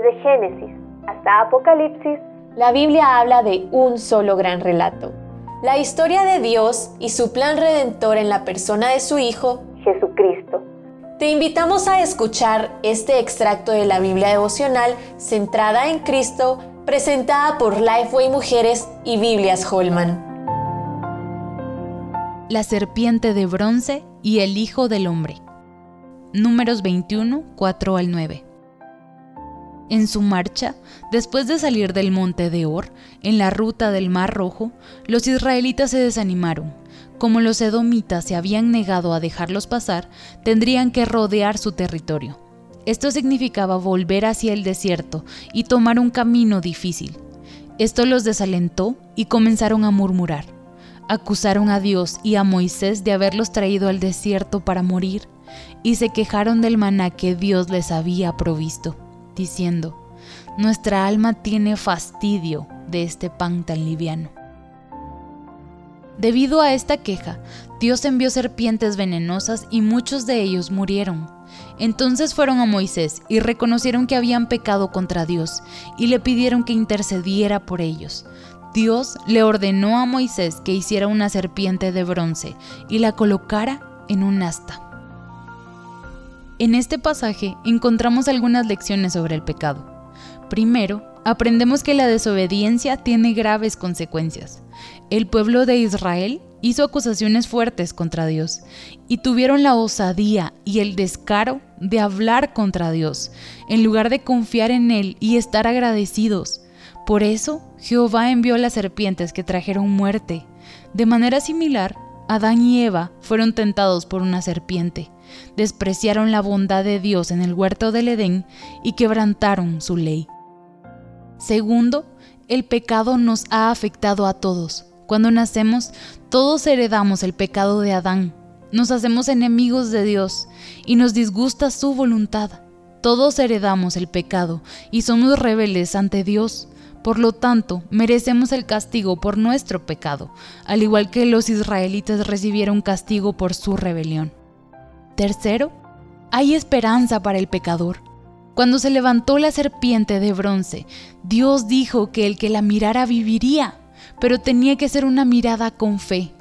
Desde Génesis hasta Apocalipsis, la Biblia habla de un solo gran relato. La historia de Dios y su plan redentor en la persona de su Hijo, Jesucristo. Te invitamos a escuchar este extracto de la Biblia devocional centrada en Cristo, presentada por Lifeway Mujeres y Biblias Holman. La serpiente de bronce y el Hijo del Hombre. Números 21, 4 al 9. En su marcha, después de salir del monte de Or, en la ruta del Mar Rojo, los israelitas se desanimaron. Como los edomitas se habían negado a dejarlos pasar, tendrían que rodear su territorio. Esto significaba volver hacia el desierto y tomar un camino difícil. Esto los desalentó y comenzaron a murmurar. Acusaron a Dios y a Moisés de haberlos traído al desierto para morir, y se quejaron del maná que Dios les había provisto diciendo, nuestra alma tiene fastidio de este pan tan liviano. Debido a esta queja, Dios envió serpientes venenosas y muchos de ellos murieron. Entonces fueron a Moisés y reconocieron que habían pecado contra Dios y le pidieron que intercediera por ellos. Dios le ordenó a Moisés que hiciera una serpiente de bronce y la colocara en un asta. En este pasaje encontramos algunas lecciones sobre el pecado. Primero, aprendemos que la desobediencia tiene graves consecuencias. El pueblo de Israel hizo acusaciones fuertes contra Dios y tuvieron la osadía y el descaro de hablar contra Dios, en lugar de confiar en Él y estar agradecidos. Por eso, Jehová envió las serpientes que trajeron muerte. De manera similar, Adán y Eva fueron tentados por una serpiente despreciaron la bondad de Dios en el huerto del Edén y quebrantaron su ley. Segundo, el pecado nos ha afectado a todos. Cuando nacemos, todos heredamos el pecado de Adán. Nos hacemos enemigos de Dios y nos disgusta su voluntad. Todos heredamos el pecado y somos rebeldes ante Dios. Por lo tanto, merecemos el castigo por nuestro pecado, al igual que los israelitas recibieron castigo por su rebelión. Tercero, hay esperanza para el pecador. Cuando se levantó la serpiente de bronce, Dios dijo que el que la mirara viviría, pero tenía que ser una mirada con fe.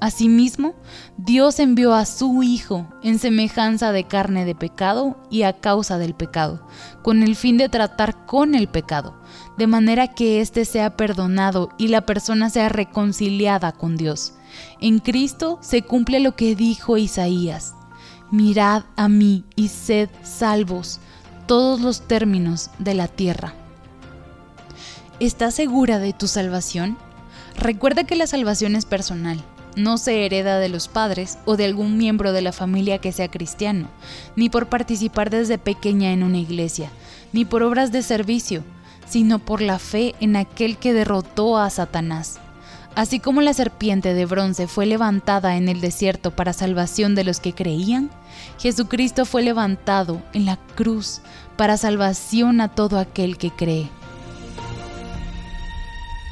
Asimismo, Dios envió a su Hijo en semejanza de carne de pecado y a causa del pecado, con el fin de tratar con el pecado, de manera que éste sea perdonado y la persona sea reconciliada con Dios. En Cristo se cumple lo que dijo Isaías mirad a mí y sed salvos todos los términos de la tierra. ¿Estás segura de tu salvación? Recuerda que la salvación es personal, no se hereda de los padres o de algún miembro de la familia que sea cristiano, ni por participar desde pequeña en una iglesia, ni por obras de servicio, sino por la fe en aquel que derrotó a Satanás Así como la serpiente de bronce fue levantada en el desierto para salvación de los que creían, Jesucristo fue levantado en la cruz para salvación a todo aquel que cree.